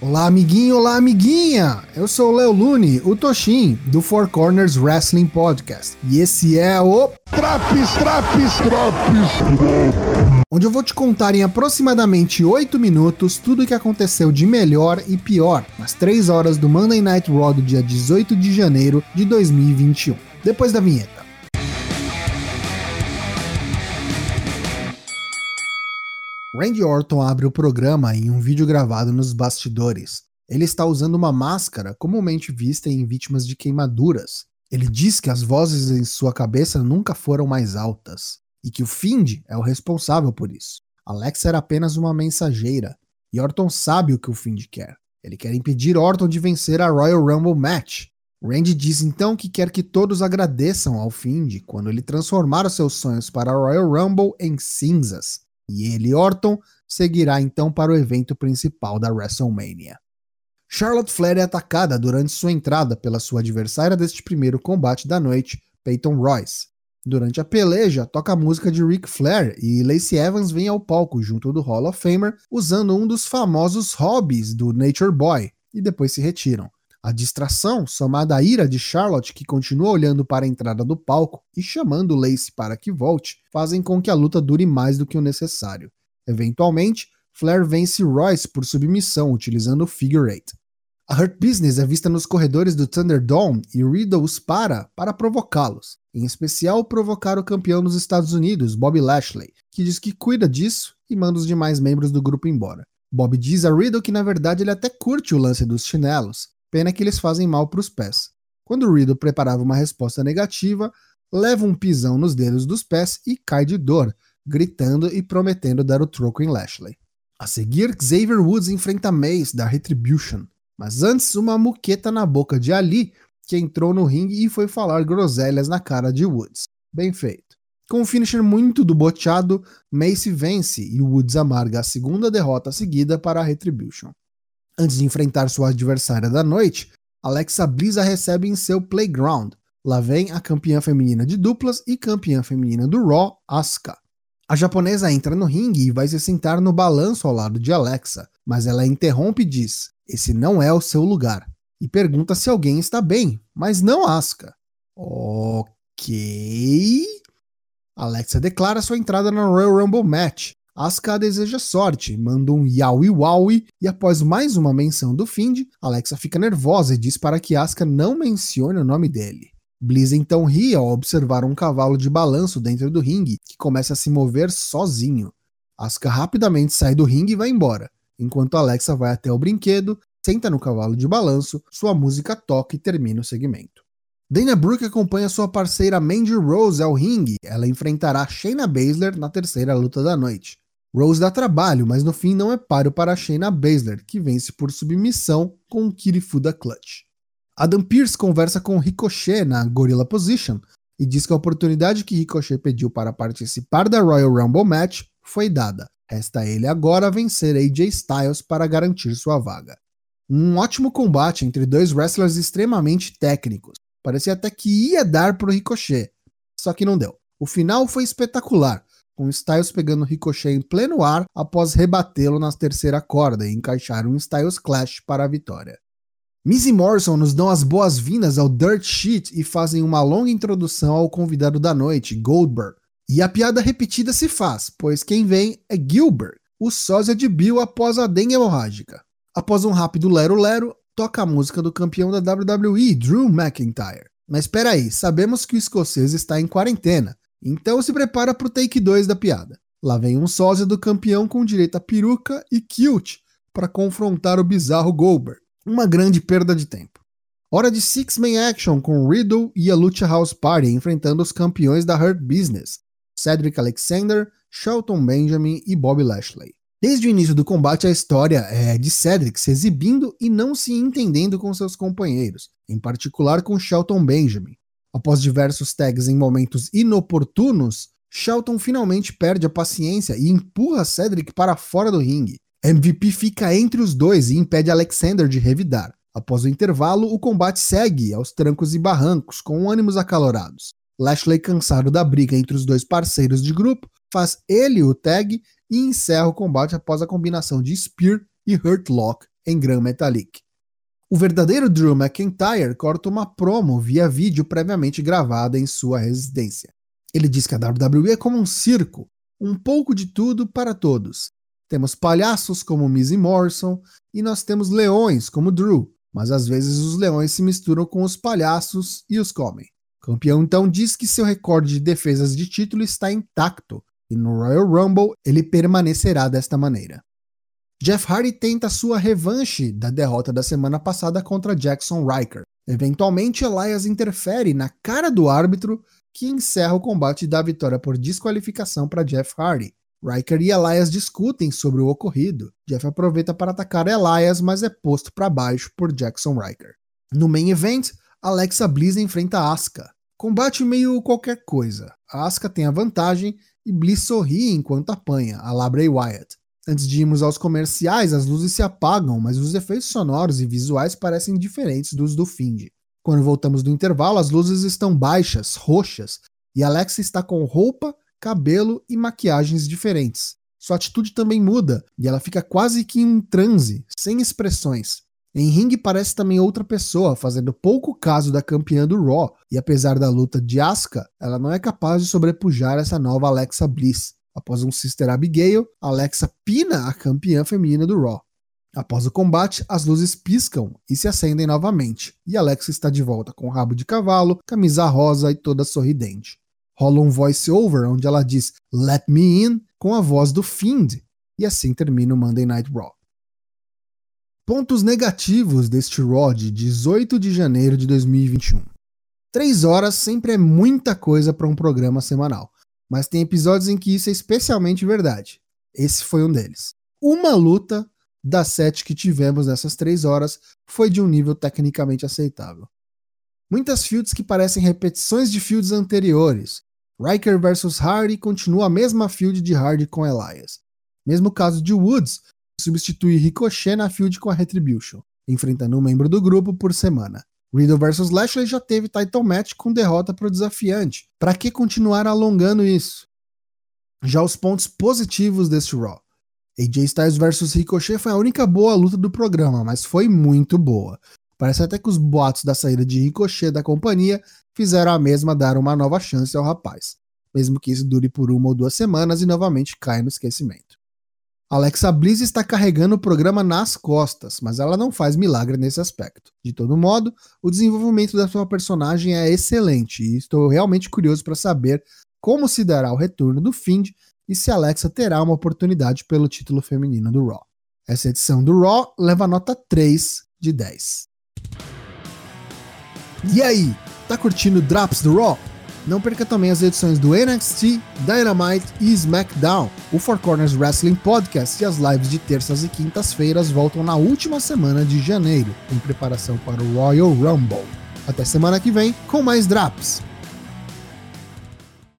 Olá, amiguinho, olá, amiguinha! Eu sou o Léo Lune, o Toshin, do Four Corners Wrestling Podcast. E esse é o. Traps, traps, traps! Onde eu vou te contar em aproximadamente 8 minutos tudo o que aconteceu de melhor e pior nas 3 horas do Monday Night Raw do dia 18 de janeiro de 2021. Depois da vinheta. Randy Orton abre o programa em um vídeo gravado nos bastidores. Ele está usando uma máscara comumente vista em vítimas de queimaduras. Ele diz que as vozes em sua cabeça nunca foram mais altas e que o Find é o responsável por isso. Alexa era apenas uma mensageira e Orton sabe o que o Find quer. Ele quer impedir Orton de vencer a Royal Rumble Match. Randy diz então que quer que todos agradeçam ao Find quando ele transformar os seus sonhos para a Royal Rumble em cinzas e ele, Orton, seguirá então para o evento principal da WrestleMania. Charlotte Flair é atacada durante sua entrada pela sua adversária deste primeiro combate da noite, Peyton Royce. Durante a peleja, toca a música de Ric Flair e Lacey Evans vem ao palco junto do Hall of Famer usando um dos famosos hobbies do Nature Boy e depois se retiram. A distração, somada à ira de Charlotte, que continua olhando para a entrada do palco e chamando Lacey para que volte, fazem com que a luta dure mais do que o necessário. Eventualmente, Flair vence Royce por submissão utilizando o Figure Eight. A Hurt Business é vista nos corredores do Thunderdome e Riddle os para para provocá-los, em especial provocar o campeão dos Estados Unidos, Bobby Lashley, que diz que cuida disso e manda os demais membros do grupo embora. Bob diz a Riddle que na verdade ele até curte o lance dos chinelos, Pena que eles fazem mal para os pés. Quando Riddle preparava uma resposta negativa, leva um pisão nos dedos dos pés e cai de dor, gritando e prometendo dar o troco em Lashley. A seguir, Xavier Woods enfrenta Mace da Retribution, mas antes uma muqueta na boca de Ali, que entrou no ringue e foi falar groselhas na cara de Woods. Bem feito. Com um finisher muito do boteado, Mace vence e Woods amarga a segunda derrota seguida para a Retribution. Antes de enfrentar sua adversária da noite, Alexa Bliss a recebe em seu playground. Lá vem a campeã feminina de duplas e campeã feminina do Raw, Asuka. A japonesa entra no ringue e vai se sentar no balanço ao lado de Alexa, mas ela interrompe e diz: Esse não é o seu lugar. E pergunta se alguém está bem, mas não Asuka. Ok. Alexa declara sua entrada na Royal Rumble Match, Asuka deseja sorte, manda um yaoi waui e após mais uma menção do Find, Alexa fica nervosa e diz para que Asuka não mencione o nome dele. Bliss então ri ao observar um cavalo de balanço dentro do ringue que começa a se mover sozinho. Asuka rapidamente sai do ringue e vai embora, enquanto Alexa vai até o brinquedo, senta no cavalo de balanço, sua música toca e termina o segmento. Dana Brooke acompanha sua parceira Mandy Rose ao ringue. Ela enfrentará Shayna Baszler na terceira luta da noite. Rose dá trabalho, mas no fim não é páreo para Shayna Baszler, que vence por submissão com um Kirifuda Clutch. Adam Pearce conversa com Ricochet na Gorilla Position e diz que a oportunidade que Ricochet pediu para participar da Royal Rumble Match foi dada. Resta ele agora vencer AJ Styles para garantir sua vaga. Um ótimo combate entre dois wrestlers extremamente técnicos. Parecia até que ia dar para o Ricochet, só que não deu. O final foi espetacular, com Styles pegando Ricochet em pleno ar após rebatê-lo na terceira corda e encaixar um Styles Clash para a vitória. Miz e Morrison nos dão as boas-vindas ao Dirt Sheet e fazem uma longa introdução ao convidado da noite, Goldberg. E a piada repetida se faz, pois quem vem é Gilbert, o sósia de Bill após a dengue hemorrágica. Após um rápido lero-lero, toca a música do campeão da WWE, Drew McIntyre. Mas espera aí, sabemos que o escocês está em quarentena, então se prepara para o take 2 da piada. Lá vem um sósia do campeão com direito a peruca e cute para confrontar o bizarro Goldberg. Uma grande perda de tempo. Hora de Six Man Action com Riddle e a Lucha House Party enfrentando os campeões da Hurt Business, Cedric Alexander, Shelton Benjamin e Bobby Lashley. Desde o início do combate, a história é de Cedric se exibindo e não se entendendo com seus companheiros, em particular com Shelton Benjamin, Após diversos tags em momentos inoportunos, Shelton finalmente perde a paciência e empurra Cedric para fora do ringue. MVP fica entre os dois e impede Alexander de revidar. Após o intervalo, o combate segue aos trancos e barrancos, com ânimos acalorados. Lashley, cansado da briga entre os dois parceiros de grupo, faz ele o tag e encerra o combate após a combinação de Spear e Hurt Lock em Grand Metalik. O verdadeiro Drew McIntyre corta uma promo via vídeo previamente gravada em sua residência. Ele diz que a WWE é como um circo, um pouco de tudo para todos. Temos palhaços como Mizzy Morrison e nós temos leões como Drew, mas às vezes os leões se misturam com os palhaços e os comem. O campeão então diz que seu recorde de defesas de título está intacto e no Royal Rumble ele permanecerá desta maneira. Jeff Hardy tenta sua revanche da derrota da semana passada contra Jackson Riker. Eventualmente, Elias interfere na cara do árbitro que encerra o combate dá vitória por desqualificação para Jeff Hardy. Riker e Elias discutem sobre o ocorrido. Jeff aproveita para atacar Elias, mas é posto para baixo por Jackson Riker. No main event, Alexa Bliss enfrenta Asuka. Combate meio qualquer coisa. A Asuka tem a vantagem e Bliss sorri enquanto apanha, a la Bray Wyatt. Antes de irmos aos comerciais, as luzes se apagam, mas os efeitos sonoros e visuais parecem diferentes dos do Find. Quando voltamos do intervalo, as luzes estão baixas, roxas, e Alexa está com roupa, cabelo e maquiagens diferentes. Sua atitude também muda, e ela fica quase que em um transe, sem expressões. Em ringue parece também outra pessoa, fazendo pouco caso da campeã do Raw, e apesar da luta de Asuka, ela não é capaz de sobrepujar essa nova Alexa Bliss. Após um Sister Abigail, Alexa pina a campeã feminina do Raw. Após o combate, as luzes piscam e se acendem novamente, e Alexa está de volta com rabo de cavalo, camisa rosa e toda sorridente. Rola um voice-over onde ela diz Let me in com a voz do Fiend, e assim termina o Monday Night Raw. Pontos negativos deste Raw de 18 de janeiro de 2021. Três horas sempre é muita coisa para um programa semanal mas tem episódios em que isso é especialmente verdade. Esse foi um deles. Uma luta das sete que tivemos nessas três horas foi de um nível tecnicamente aceitável. Muitas fields que parecem repetições de fields anteriores. Riker vs Hardy continua a mesma field de Hardy com Elias. Mesmo caso de Woods, substitui Ricochet na field com a Retribution, enfrentando um membro do grupo por semana. Riddle vs Lashley já teve title match com derrota para o desafiante. Para que continuar alongando isso? Já os pontos positivos deste Raw. AJ Styles vs Ricochet foi a única boa luta do programa, mas foi muito boa. Parece até que os boatos da saída de Ricochet da companhia fizeram a mesma dar uma nova chance ao rapaz, mesmo que isso dure por uma ou duas semanas e novamente caia no esquecimento. Alexa Bliss está carregando o programa nas costas, mas ela não faz milagre nesse aspecto. De todo modo, o desenvolvimento da sua personagem é excelente e estou realmente curioso para saber como se dará o retorno do Find e se Alexa terá uma oportunidade pelo título feminino do Raw. Essa edição do Raw leva nota 3 de 10. E aí, tá curtindo Drops do Raw? Não perca também as edições do NXT, Dynamite e SmackDown. O Four Corners Wrestling Podcast e as lives de terças e quintas-feiras voltam na última semana de janeiro, em preparação para o Royal Rumble. Até semana que vem com mais Drops.